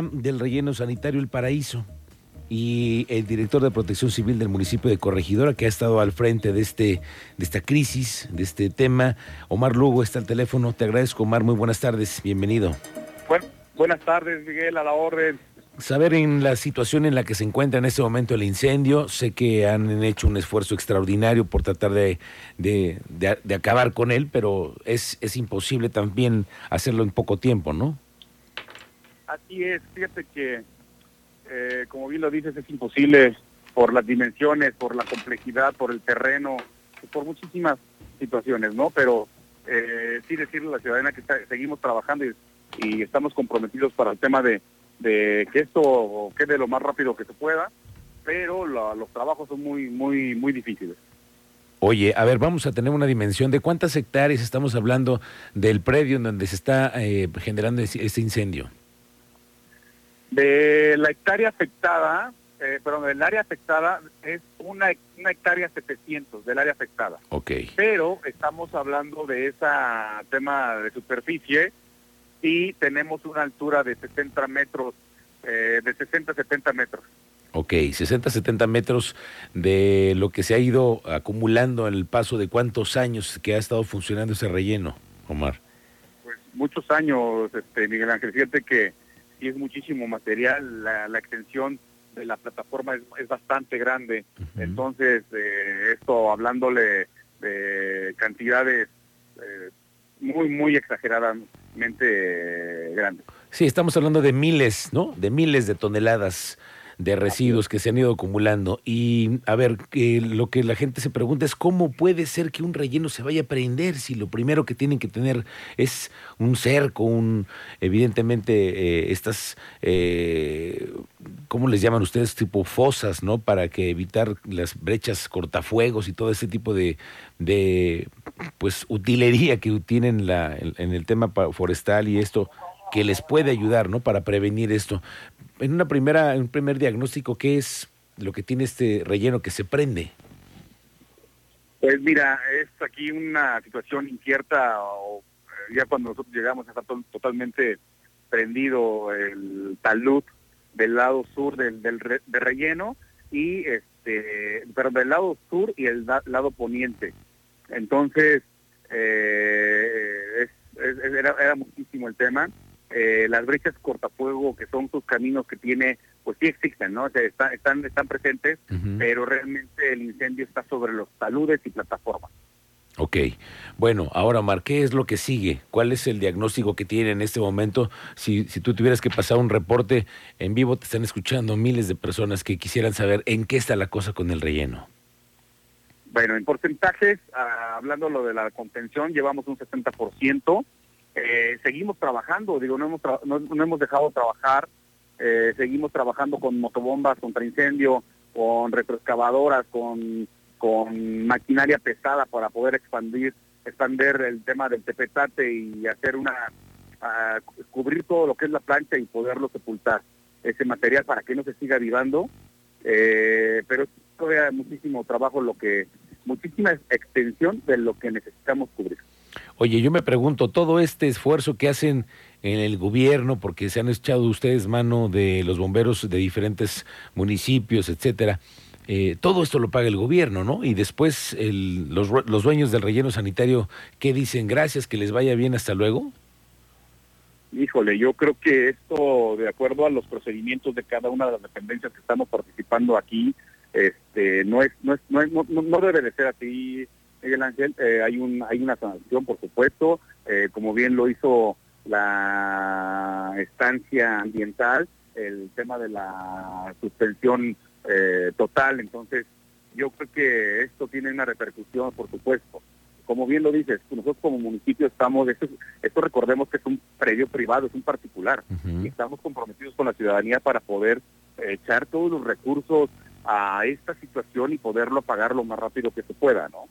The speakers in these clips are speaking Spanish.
del relleno sanitario El Paraíso y el director de Protección Civil del municipio de Corregidora, que ha estado al frente de, este, de esta crisis, de este tema. Omar Lugo está al teléfono. Te agradezco, Omar. Muy buenas tardes. Bienvenido. Bueno, buenas tardes, Miguel, a la orden. Saber en la situación en la que se encuentra en este momento el incendio, sé que han hecho un esfuerzo extraordinario por tratar de, de, de acabar con él, pero es, es imposible también hacerlo en poco tiempo, ¿no? Así es, fíjate que eh, como bien lo dices, es imposible por las dimensiones, por la complejidad, por el terreno, por muchísimas situaciones, ¿no? Pero eh, sí decirle a la ciudadanía que seguimos trabajando y, estamos comprometidos para el tema de, que esto quede lo más rápido que se pueda, pero los trabajos son muy, muy, muy difíciles. Oye, a ver, vamos a tener una dimensión de cuántas hectáreas estamos hablando del predio en donde se está eh, generando este incendio. De la hectárea afectada, eh, perdón, del área afectada es una, una hectárea 700 del área afectada. Ok. Pero estamos hablando de ese tema de superficie y tenemos una altura de 60 metros, eh, de 60 70 metros. Ok, 60, 70 metros de lo que se ha ido acumulando en el paso de cuántos años que ha estado funcionando ese relleno, Omar. Pues muchos años, este, Miguel Ángel. Fíjate que y es muchísimo material, la, extensión de la plataforma es, bastante grande, entonces eh, esto hablándole de cantidades eh, muy, muy exageradamente grandes. Sí, estamos hablando de miles, ¿no? De miles de toneladas de residuos que se han ido acumulando. Y a ver, que lo que la gente se pregunta es cómo puede ser que un relleno se vaya a prender si lo primero que tienen que tener es un cerco, un evidentemente eh, estas, eh, ¿cómo les llaman ustedes? Tipo fosas, ¿no? Para que evitar las brechas cortafuegos y todo ese tipo de, de pues utilería que tienen la, en el tema forestal y esto que les puede ayudar, ¿no? Para prevenir esto. En una primera, un primer diagnóstico, ¿qué es lo que tiene este relleno que se prende? Pues mira, es aquí una situación incierta, o eh, ya cuando nosotros llegamos está totalmente prendido el talud del lado sur del, del de relleno y este, pero del lado sur y el lado poniente. Entonces, eh, era, era muchísimo el tema eh, las brechas cortafuego, que son sus caminos que tiene, pues sí existen, ¿no? O sea, están, están presentes, pero realmente el incendio está sobre los taludes y plataformas. Ok, bueno, ahora Mar, ¿qué es lo que sigue? ¿Cuál es el diagnóstico que tiene en este momento? Si, si tú tuvieras que pasar un reporte en vivo, te están escuchando miles de personas que quisieran saber en qué está la cosa con el relleno. Bueno, en porcentajes, ah, hablando lo de la contención, llevamos un 60%, eh, seguimos trabajando, digo, no hemos, no, hemos dejado trabajar, eh, seguimos trabajando con motobombas contra incendio, con retroexcavadoras, con, con maquinaria pesada para poder expandir, expandir el tema del tepetate y hacer una, cubrir todo lo que es la plancha y poderlo sepultar, ese material para que no se siga vivando, eh, pero todavía muchísimo trabajo, lo que, muchísima extensión de lo que necesitamos cubrir. Oye, yo me pregunto, todo este esfuerzo que hacen en el gobierno, porque se han echado ustedes mano de los bomberos de diferentes municipios, etcétera, eh, todo esto lo paga el gobierno, ¿no? Y después los, dueños del relleno sanitario, ¿qué dicen? Gracias, que les vaya bien, hasta luego. Híjole, yo creo que esto, de acuerdo a los procedimientos de cada una de las dependencias que estamos participando aquí, este, no es, no es, no, no, no debe de ser así, Miguel Ángel, eh, hay, un, hay una sanción, por supuesto, eh, como bien lo hizo la estancia ambiental, el tema de la suspensión eh, total, entonces yo creo que esto tiene una repercusión, por supuesto. Como bien lo dices, nosotros como municipio estamos, esto, esto recordemos que es un predio privado, es un particular, y estamos comprometidos con la ciudadanía para poder echar todos los recursos a esta situación y poderlo pagar lo más rápido que se pueda, ¿no?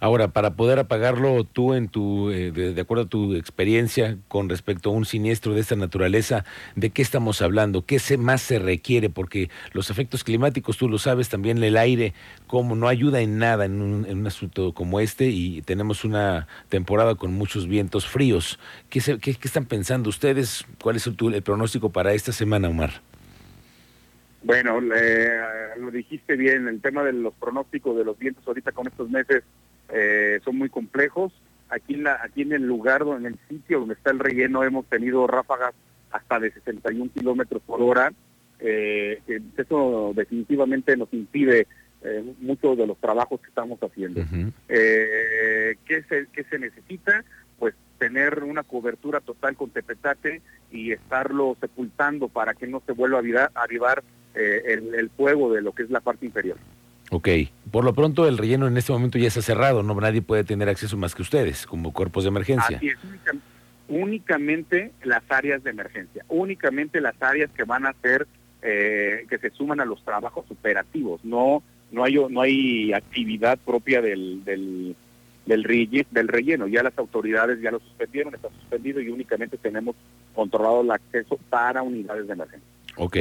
Ahora, para poder apagarlo, tú, en tu, eh, de, acuerdo a tu experiencia con respecto a un siniestro de esta naturaleza, ¿de qué estamos hablando? ¿Qué se, más se requiere? Porque los efectos climáticos, tú lo sabes, también el aire, como no ayuda en nada en un, asunto como este y tenemos una temporada con muchos vientos fríos. ¿Qué, qué, están pensando ustedes? ¿Cuál es el, el pronóstico para esta semana, Omar? Bueno, lo dijiste bien, el tema de los pronósticos de los vientos ahorita con estos meses eh, son muy complejos. Aquí en, la, aquí en el lugar, en el sitio donde está el relleno, hemos tenido ráfagas hasta de 61 kilómetros por hora. Eh, eso definitivamente nos impide eh, muchos de los trabajos que estamos haciendo. eh, ¿qué, se, ¿Qué se necesita? Pues tener una cobertura total con tepetate y estarlo sepultando para que no se vuelva a avivar, eh, el, el fuego de lo que es la parte inferior. Ok, por lo pronto el relleno en este momento ya está cerrado, no nadie puede tener acceso más que ustedes como cuerpos de emergencia. Así es, únicamente las áreas de emergencia, únicamente las áreas que van a ser, eh, que se suman a los trabajos operativos, no no hay no hay actividad propia del, del, del, del relleno, ya las autoridades ya lo suspendieron, está suspendido y únicamente tenemos controlado el acceso para unidades de emergencia. Ok.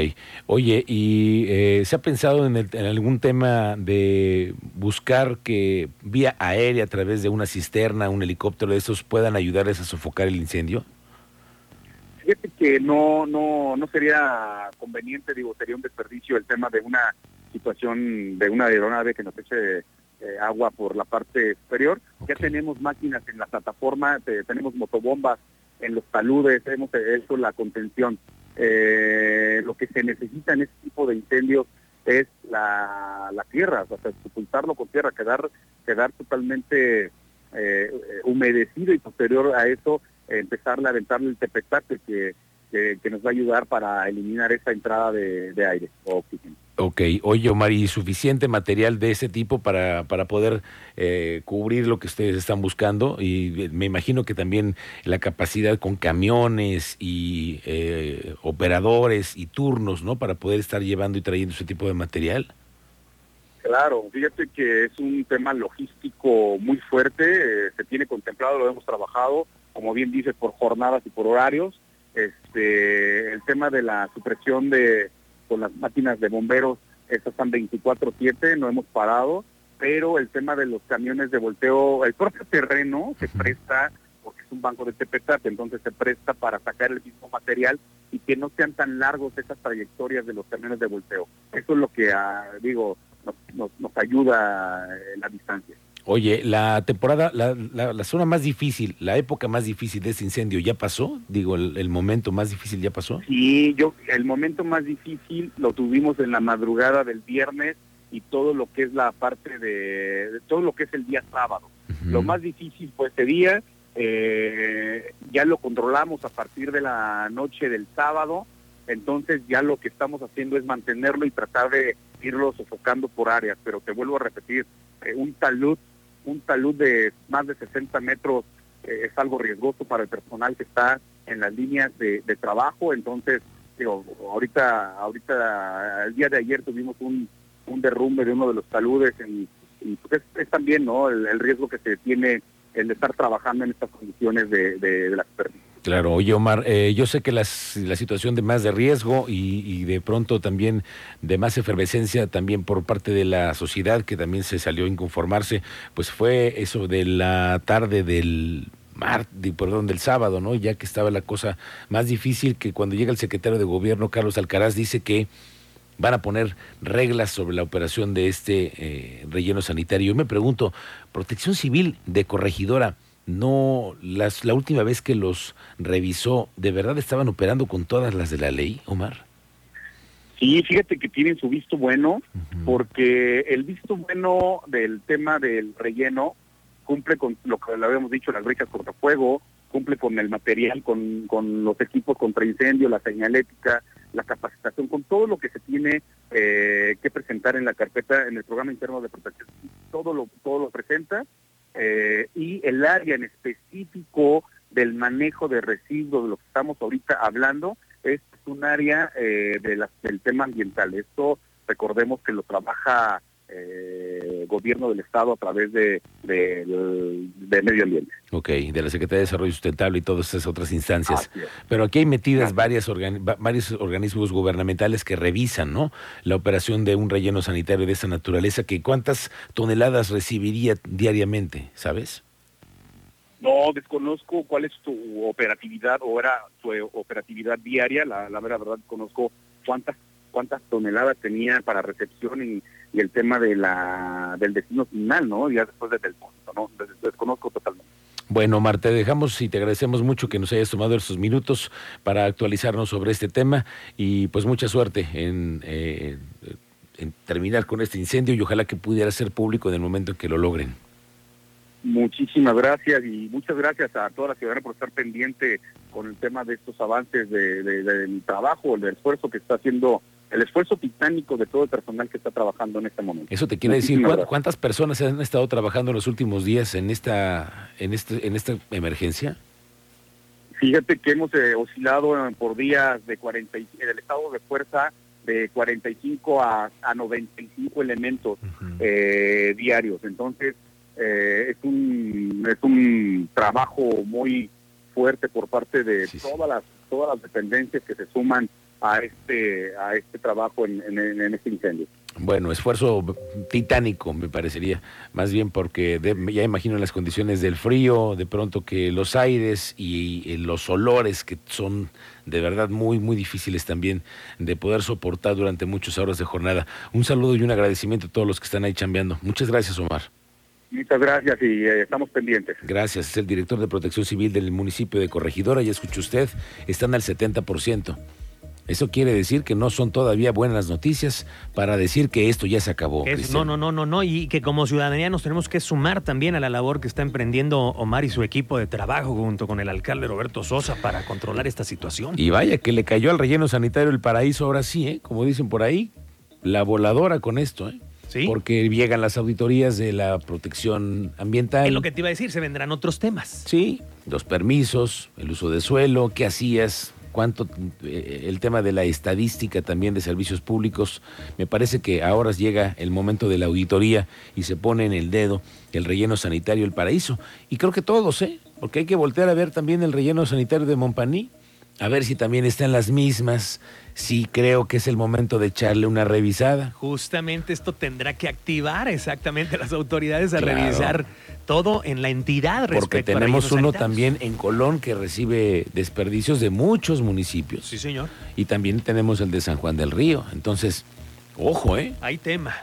Oye, ¿y eh, se ha pensado en, algún tema de buscar que vía aérea a través de una cisterna, un helicóptero de estos puedan ayudarles a sofocar el incendio? Fíjate que no, no, no sería conveniente, digo, sería un desperdicio el tema de una situación de una aeronave que nos eche eh, agua por la parte superior. Ya tenemos máquinas en la plataforma, tenemos motobombas en los taludes, hemos hecho la contención eh, lo que se necesita en este tipo de incendios es la, tierra, o sea, sepultarlo con tierra, quedar, quedar totalmente eh, humedecido y posterior a eso empezar a aventarle el tepetate que, que, nos va a ayudar para eliminar esa entrada de, de aire o oxígeno. Ok, oye Omar, ¿y suficiente material de ese tipo para, para poder eh, cubrir lo que ustedes están buscando? Y eh, me imagino que también la capacidad con camiones y eh, operadores y turnos, ¿no? Para poder estar llevando y trayendo ese tipo de material. Claro, fíjate que es un tema logístico muy fuerte, se tiene contemplado, lo hemos trabajado, como bien dices, por jornadas y por horarios. Este, el tema de la supresión de con las máquinas de bomberos, estas están 24/7, no hemos parado, pero el tema de los camiones de volteo, el propio terreno se presta, porque es un banco de tepetate, entonces se presta para sacar el mismo material y que no sean tan largos esas trayectorias de los camiones de volteo. Eso es lo que, ah, digo, nos, nos, ayuda en la distancia. Oye, la temporada, la, la, zona más difícil, la época más difícil de ese incendio, ¿ya pasó? Digo, el, momento más difícil ya pasó. Sí, yo, el momento más difícil lo tuvimos en la madrugada del viernes y todo lo que es la parte de, todo lo que es el día sábado. Lo más difícil fue ese día, eh, ya lo controlamos a partir de la noche del sábado, entonces ya lo que estamos haciendo es mantenerlo y tratar de irlo sofocando por áreas, pero te vuelvo a repetir, eh, un talud un talud de más de 60 metros eh, es algo riesgoso para el personal que está en las líneas de, trabajo, entonces, ahorita, ahorita, el día de ayer tuvimos un, un derrumbe de uno de los taludes y pues es, también, ¿no? El, riesgo que se tiene el de estar trabajando en estas condiciones de, de, de la Claro, oye Omar, eh, yo sé que la situación de más de riesgo y, de pronto también de más efervescencia también por parte de la sociedad que también se salió a inconformarse, pues fue eso de la tarde del perdón, del sábado, ¿no? Ya que estaba la cosa más difícil que cuando llega el secretario de gobierno Carlos Alcaraz dice que van a poner reglas sobre la operación de este eh, relleno sanitario. Yo me pregunto, Protección Civil de Corregidora no, las, la última vez que los revisó, ¿de verdad estaban operando con todas las de la ley, Omar? Sí, fíjate que tienen su visto bueno, porque el visto bueno del tema del relleno cumple con lo que le habíamos dicho, las bricas cortafuego, cumple con el material, con, con los equipos contra incendio, la señalética, la capacitación, con todo lo que se tiene eh, que presentar en la carpeta, en el programa interno de protección. Todo lo, todo lo presenta eh, y el área en específico del manejo de residuos, de lo que estamos ahorita hablando, es un área eh, de del tema ambiental. Esto recordemos que lo trabaja eh, gobierno del Estado a través de, de, medio ambiente. Ok, de la Secretaría de Desarrollo Sustentable y todas esas otras instancias. Pero aquí hay metidas varias varios organismos gubernamentales que revisan ¿no? la operación de un relleno sanitario de esa naturaleza, que cuántas toneladas recibiría diariamente, ¿sabes? No, desconozco cuál es su operatividad o era su operatividad diaria, la, la verdad conozco cuántas cuántas toneladas tenía para recepción y, el tema de la del destino final, ¿no? Ya después del punto, ¿no? Desconozco totalmente. Bueno, Marta, dejamos y te agradecemos mucho que nos hayas tomado estos minutos para actualizarnos sobre este tema y pues mucha suerte en, eh, en terminar con este incendio y ojalá que pudiera ser público en el momento en que lo logren. Muchísimas gracias y muchas gracias a toda la ciudadanía por estar pendiente con el tema de estos avances de, del trabajo, del esfuerzo que está haciendo el esfuerzo titánico de todo el personal que está trabajando en este momento. Eso te quiere decir cuántas personas han estado trabajando en los últimos días en esta en este en esta emergencia. Fíjate que hemos eh, oscilado por días de 40 en el estado de fuerza de 45 a, a 95 elementos eh, diarios. Entonces eh, es un es un trabajo muy fuerte por parte de todas las todas las dependencias que se suman a este a este trabajo en, este incendio. Bueno, esfuerzo titánico me parecería, más bien porque ya imagino las condiciones del frío, de pronto que los aires y, los olores que son de verdad muy, muy difíciles también de poder soportar durante muchas horas de jornada. Un saludo y un agradecimiento a todos los que están ahí chambeando. Muchas gracias, Omar. Muchas gracias y eh, estamos pendientes. Gracias, es el director de Protección Civil del municipio de Corregidora, ya escuchó usted, están al 70%. Eso quiere decir que no son todavía buenas noticias para decir que esto ya se acabó. no, no, no, no, no, y que como ciudadanía nos tenemos que sumar también a la labor que está emprendiendo Omar y su equipo de trabajo junto con el alcalde Roberto Sosa para controlar esta situación. Y vaya que le cayó al relleno sanitario el paraíso ahora sí, ¿eh? como dicen por ahí, la voladora con esto, ¿eh? ¿Sí? Porque llegan las auditorías de la protección ambiental. Es lo que te iba a decir, se vendrán otros temas. Sí, los permisos, el uso de suelo, qué hacías, cuánto eh, el tema de la estadística también de servicios públicos. Me parece que ahora llega el momento de la auditoría y se pone en el dedo el relleno sanitario El Paraíso. Y creo que todos, ¿eh? Porque hay que voltear a ver también el relleno sanitario de Montpaní, a ver si también están las mismas. Sí, creo que es el momento de echarle una revisada. Justamente esto tendrá que activar exactamente las autoridades a revisar todo en la entidad Porque tenemos uno también en Colón que recibe desperdicios de muchos municipios. Sí, señor. Y también tenemos el de San Juan del Río. Entonces, ojo, ¿eh? Hay tema.